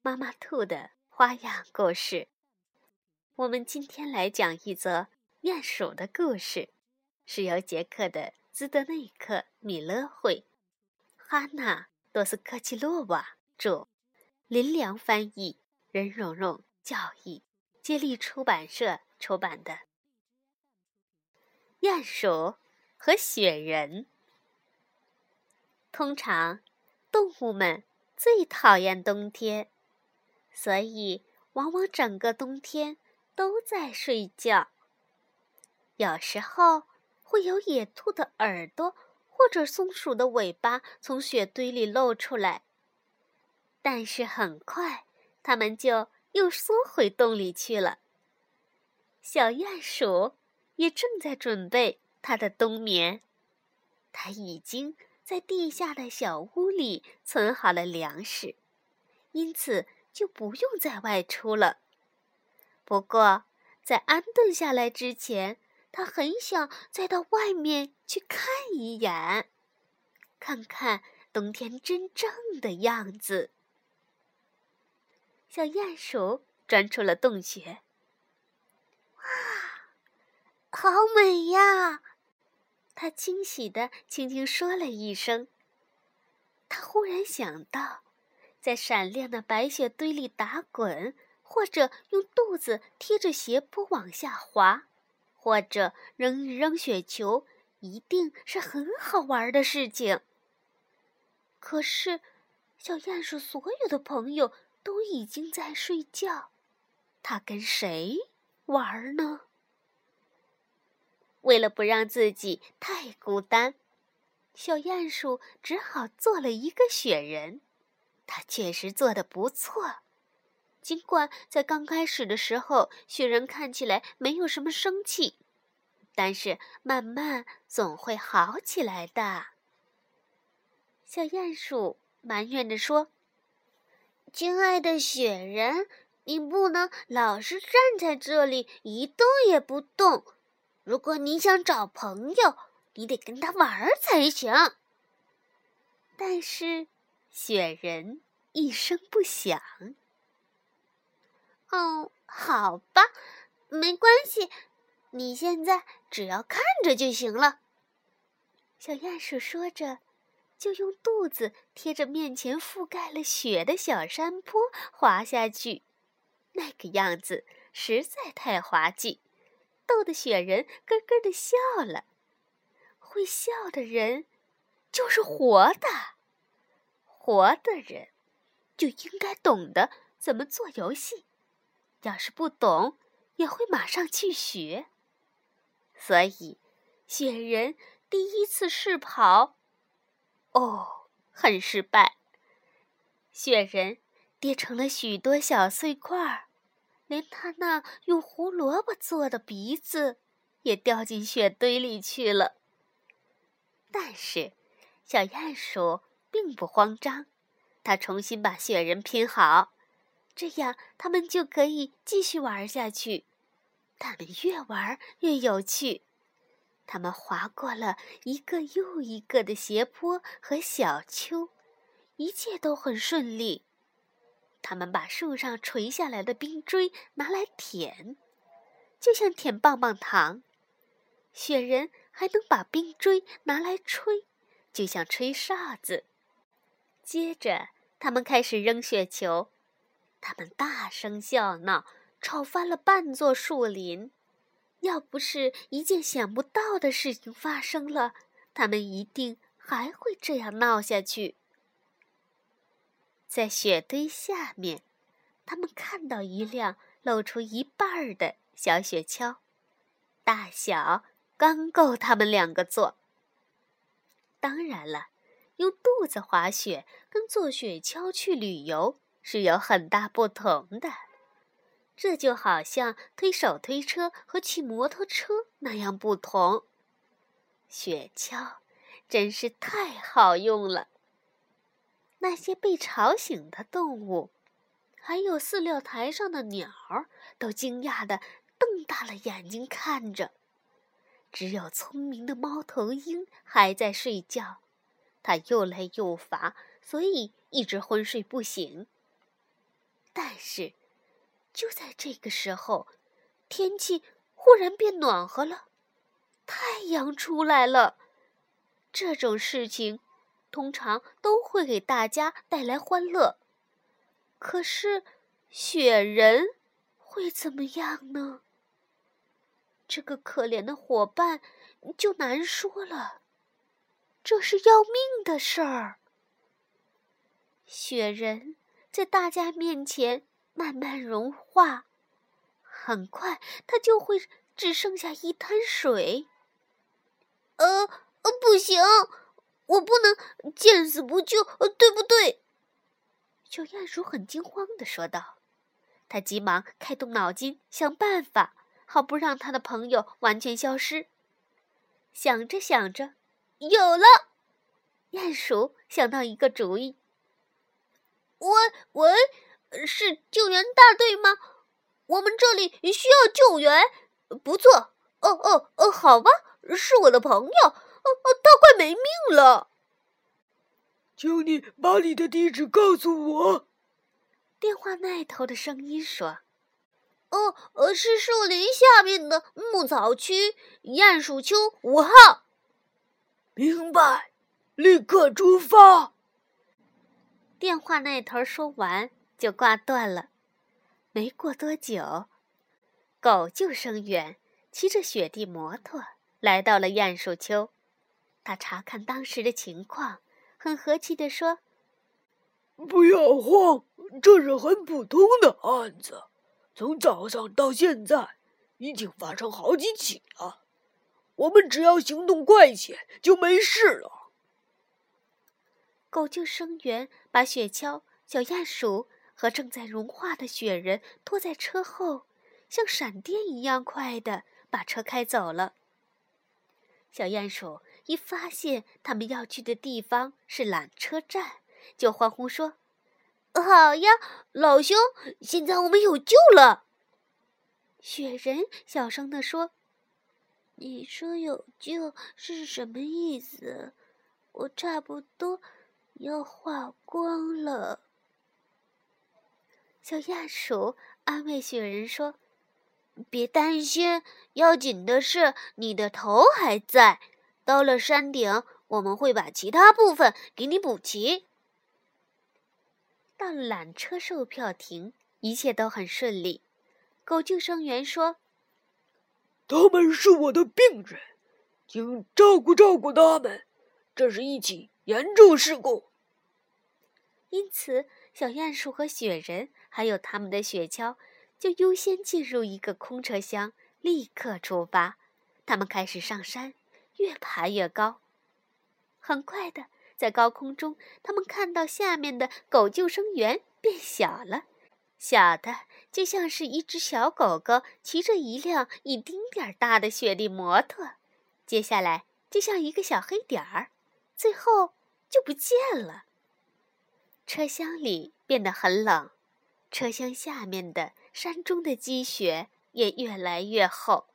妈妈兔的花样故事。我们今天来讲一则鼹鼠的故事，是由捷克的兹德内克米勒绘，哈娜多斯科奇洛娃著，林良翻译，任蓉蓉教译，接力出版社出版的《鼹鼠和雪人》。通常，动物们最讨厌冬天。所以，往往整个冬天都在睡觉。有时候会有野兔的耳朵或者松鼠的尾巴从雪堆里露出来，但是很快它们就又缩回洞里去了。小鼹鼠也正在准备它的冬眠，它已经在地下的小屋里存好了粮食，因此。就不用再外出了。不过，在安顿下来之前，他很想再到外面去看一眼，看看冬天真正的样子。小鼹鼠钻出了洞穴。哇，好美呀！他惊喜的轻轻说了一声。他忽然想到。在闪亮的白雪堆里打滚，或者用肚子贴着斜坡往下滑，或者扔一扔雪球，一定是很好玩的事情。可是，小鼹鼠所有的朋友都已经在睡觉，它跟谁玩呢？为了不让自己太孤单，小鼹鼠只好做了一个雪人。他确实做的不错，尽管在刚开始的时候，雪人看起来没有什么生气，但是慢慢总会好起来的。小鼹鼠埋怨着说：“亲爱的雪人，你不能老是站在这里一动也不动。如果你想找朋友，你得跟他玩才行。”但是。雪人一声不响。哦，好吧，没关系，你现在只要看着就行了。小鼹鼠说着，就用肚子贴着面前覆盖了雪的小山坡滑下去。那个样子实在太滑稽，逗得雪人咯咯的笑了。会笑的人，就是活的。活的人就应该懂得怎么做游戏，要是不懂，也会马上去学。所以，雪人第一次试跑，哦，很失败。雪人跌成了许多小碎块儿，连他那用胡萝卜做的鼻子也掉进雪堆里去了。但是，小鼹鼠。并不慌张，他重新把雪人拼好，这样他们就可以继续玩下去。他们越玩越有趣，他们滑过了一个又一个的斜坡和小丘，一切都很顺利。他们把树上垂下来的冰锥拿来舔，就像舔棒棒糖；雪人还能把冰锥拿来吹，就像吹哨子。接着，他们开始扔雪球，他们大声笑闹，吵翻了半座树林。要不是一件想不到的事情发生了，他们一定还会这样闹下去。在雪堆下面，他们看到一辆露出一半儿的小雪橇，大小刚够他们两个坐。当然了。用肚子滑雪跟坐雪橇去旅游是有很大不同的。这就好像推手推车和骑摩托车那样不同。雪橇真是太好用了。那些被吵醒的动物，还有饲料台上的鸟儿，都惊讶的瞪大了眼睛看着。只有聪明的猫头鹰还在睡觉，他又累又乏，所以一直昏睡不醒。但是，就在这个时候，天气忽然变暖和了，太阳出来了。这种事情。通常都会给大家带来欢乐，可是雪人会怎么样呢？这个可怜的伙伴就难说了，这是要命的事儿。雪人在大家面前慢慢融化，很快他就会只剩下一滩水。呃呃，不行。我不能见死不救，对不对？小鼹鼠很惊慌地说道。他急忙开动脑筋，想办法，好不让他的朋友完全消失。想着想着，有了！鼹鼠想到一个主意。喂喂，是救援大队吗？我们这里需要救援。不错，哦哦哦，好吧，是我的朋友。哦哦他快没命了，请你把你的地址告诉我。电话那头的声音说：“哦，呃，是树林下面的牧草区鼹鼠丘五号。”明白，立刻出发。电话那头说完就挂断了。没过多久，狗救生员骑着雪地摩托来到了鼹鼠丘。他查看当时的情况，很和气地说：“不要慌，这是很普通的案子。从早上到现在，已经发生好几起了。我们只要行动快些，就没事了。”狗救生员把雪橇、小鼹鼠和正在融化的雪人拖在车后，像闪电一样快的把车开走了。小鼹鼠。一发现他们要去的地方是缆车站，就欢呼说：“好呀，老兄，现在我们有救了。”雪人小声地说：“你说有救是什么意思？我差不多要化光了。”小鼹鼠安慰雪人说：“别担心，要紧的是你的头还在。”到了山顶，我们会把其他部分给你补齐。到缆车售票亭，一切都很顺利。狗救生员说：“他们是我的病人，请照顾照顾他们。这是一起严重事故。”因此，小鼹鼠和雪人还有他们的雪橇就优先进入一个空车厢，立刻出发。他们开始上山。越爬越高，很快的，在高空中，他们看到下面的狗救生员变小了，小的就像是一只小狗狗骑着一辆一丁点儿大的雪地摩托，接下来就像一个小黑点儿，最后就不见了。车厢里变得很冷，车厢下面的山中的积雪也越来越厚。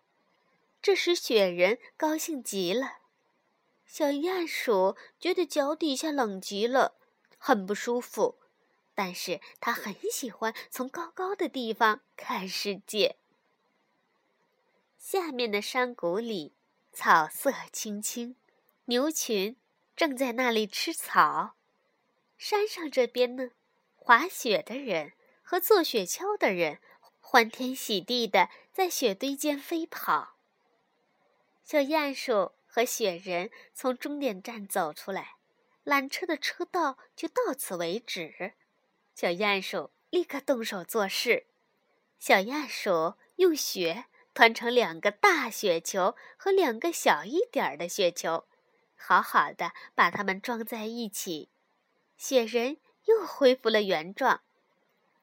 这时，雪人高兴极了。小鼹鼠觉得脚底下冷极了，很不舒服。但是他很喜欢从高高的地方看世界。下面的山谷里，草色青青，牛群正在那里吃草。山上这边呢，滑雪的人和坐雪橇的人欢天喜地的在雪堆间飞跑。小鼹鼠和雪人从终点站走出来，缆车的车道就到此为止。小鼹鼠立刻动手做事。小鼹鼠用雪团成两个大雪球和两个小一点儿的雪球，好好的把它们装在一起。雪人又恢复了原状，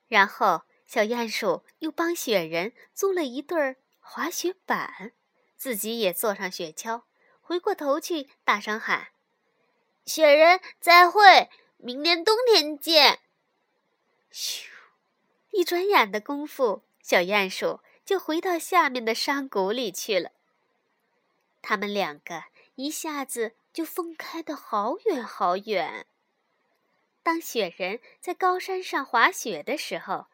然后小鼹鼠又帮雪人租了一对滑雪板，自己也坐上雪橇，回过头去大声喊：“雪人再会，明年冬天见。”咻！一转眼的功夫，小鼹鼠就回到下面的山谷里去了。他们两个一下子就分开的好远好远。当雪人在高山上滑雪的时候，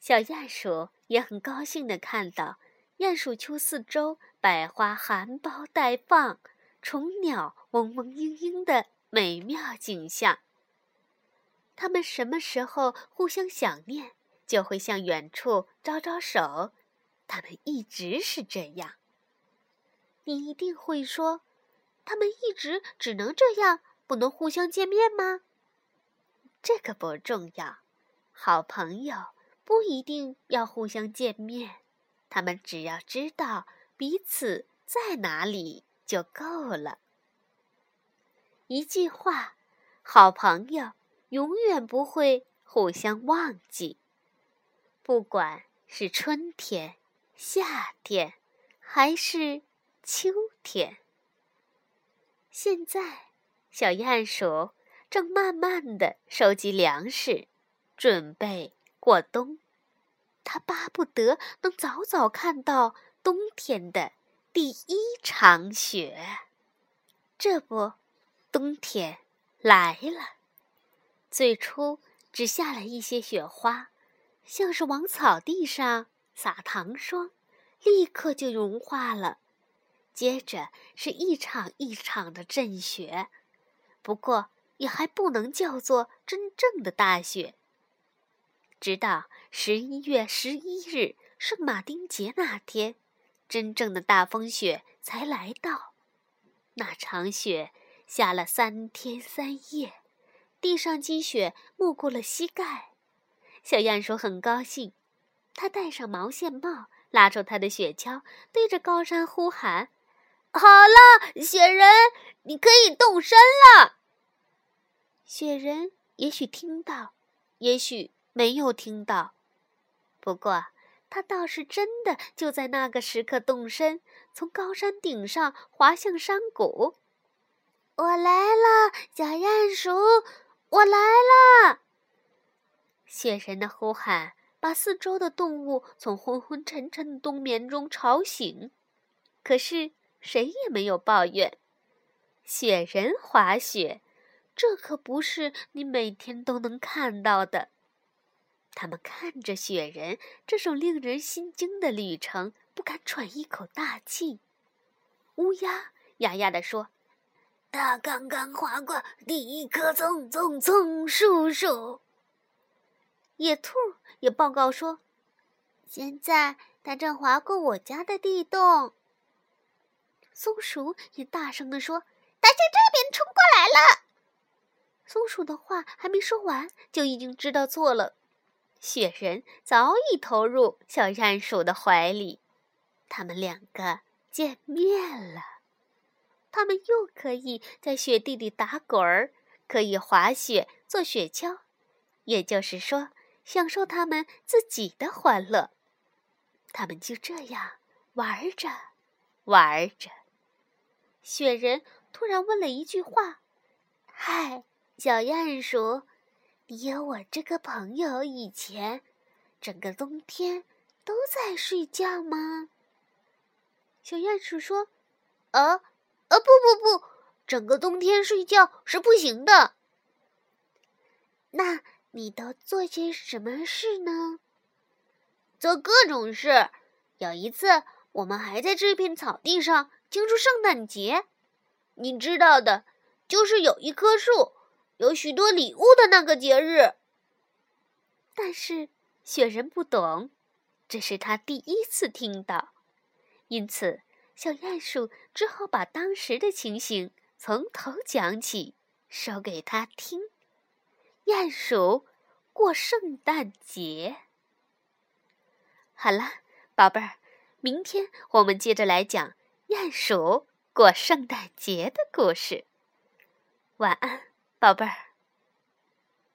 小鼹鼠也很高兴地看到鼹鼠丘四周百花含苞待放、虫鸟嗡嗡嘤嘤的美妙景象。他们什么时候互相想念，就会向远处招招手。他们一直是这样。你一定会说，他们一直只能这样，不能互相见面吗？这个不重要，好朋友不一定要互相见面，他们只要知道彼此在哪里就够了。一句话，好朋友永远不会互相忘记，不管是春天、夏天，还是秋天。现在，小鼹鼠。正慢慢的收集粮食，准备过冬。他巴不得能早早看到冬天的第一场雪。这不，冬天来了。最初只下了一些雪花，像是往草地上撒糖霜，立刻就融化了。接着是一场一场的阵雪，不过。也还不能叫做真正的大雪。直到十一月十一日圣马丁节那天，真正的大风雪才来到。那场雪下了三天三夜，地上积雪没过了膝盖。小鼹鼠很高兴，他戴上毛线帽，拉住他的雪橇，对着高山呼喊：“好了，雪人，你可以动身了。”雪人也许听到，也许没有听到，不过他倒是真的就在那个时刻动身，从高山顶上滑向山谷。我来了，小鼹鼠，我来了！雪人的呼喊把四周的动物从昏昏沉沉的冬眠中吵醒，可是谁也没有抱怨。雪人滑雪。这可不是你每天都能看到的。他们看着雪人这种令人心惊的旅程，不敢喘一口大气。乌鸦哑哑地说：“他刚刚划过第一棵葱葱葱树树。”野兔也报告说：“现在他正划过我家的地洞。”松鼠也大声地说：“他向这边冲过来了。”松鼠的话还没说完，就已经知道错了。雪人早已投入小鼹鼠的怀里，他们两个见面了。他们又可以在雪地里打滚儿，可以滑雪、坐雪橇，也就是说，享受他们自己的欢乐。他们就这样玩着，玩着。雪人突然问了一句话：“嗨。”小鼹鼠，你有我这个朋友以前，整个冬天都在睡觉吗？小鼹鼠说：“哦，呃，不不不，整个冬天睡觉是不行的。那你都做些什么事呢？做各种事。有一次，我们还在这片草地上庆祝圣诞节，你知道的，就是有一棵树。”有许多礼物的那个节日，但是雪人不懂，这是他第一次听到，因此小鼹鼠只好把当时的情形从头讲起，说给他听。鼹鼠过圣诞节，好了，宝贝儿，明天我们接着来讲鼹鼠过圣诞节的故事。晚安。宝贝儿。